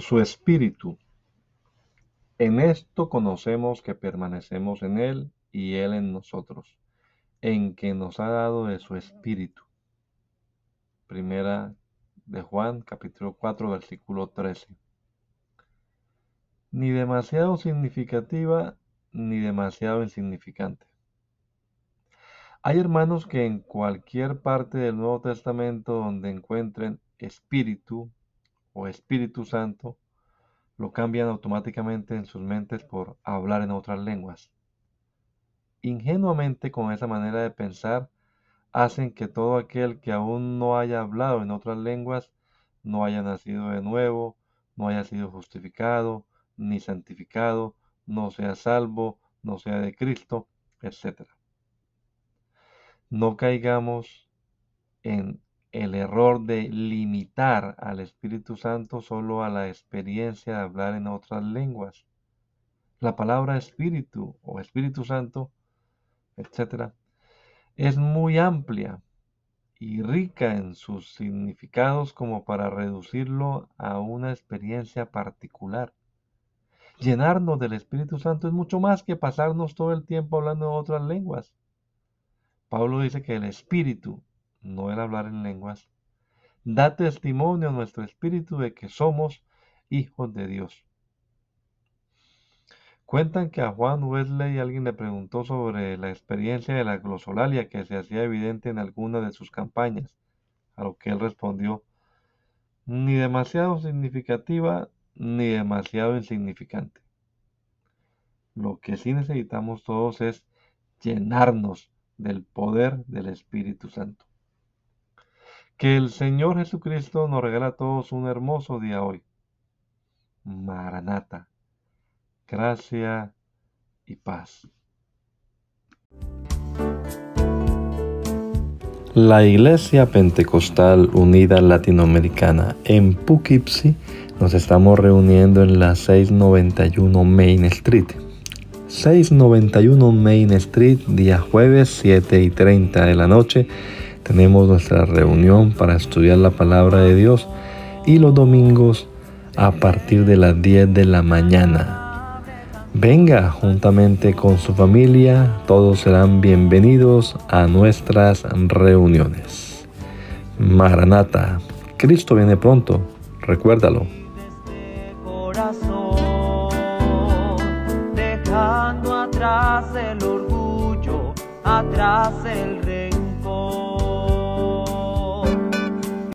Su Espíritu. En esto conocemos que permanecemos en Él y Él en nosotros, en que nos ha dado de su Espíritu. Primera de Juan, capítulo 4, versículo 13. Ni demasiado significativa ni demasiado insignificante. Hay hermanos que en cualquier parte del Nuevo Testamento donde encuentren espíritu, o Espíritu Santo lo cambian automáticamente en sus mentes por hablar en otras lenguas. Ingenuamente con esa manera de pensar hacen que todo aquel que aún no haya hablado en otras lenguas no haya nacido de nuevo, no haya sido justificado, ni santificado, no sea salvo, no sea de Cristo, etc. No caigamos en el error de limitar al Espíritu Santo solo a la experiencia de hablar en otras lenguas. La palabra Espíritu o Espíritu Santo, etc., es muy amplia y rica en sus significados como para reducirlo a una experiencia particular. Llenarnos del Espíritu Santo es mucho más que pasarnos todo el tiempo hablando en otras lenguas. Pablo dice que el Espíritu no el hablar en lenguas, da testimonio a nuestro espíritu de que somos hijos de Dios. Cuentan que a Juan Wesley alguien le preguntó sobre la experiencia de la glosolalia que se hacía evidente en alguna de sus campañas, a lo que él respondió, ni demasiado significativa ni demasiado insignificante. Lo que sí necesitamos todos es llenarnos del poder del Espíritu Santo. Que el Señor Jesucristo nos regala a todos un hermoso día hoy. Maranata. Gracia y paz. La Iglesia Pentecostal Unida Latinoamericana en Poughkeepsie nos estamos reuniendo en la 691 Main Street. 691 Main Street, día jueves 7 y 30 de la noche tenemos nuestra reunión para estudiar la palabra de Dios y los domingos a partir de las 10 de la mañana. Venga juntamente con su familia, todos serán bienvenidos a nuestras reuniones. Maranata, Cristo viene pronto, recuérdalo. Dejando atrás el orgullo, atrás el rey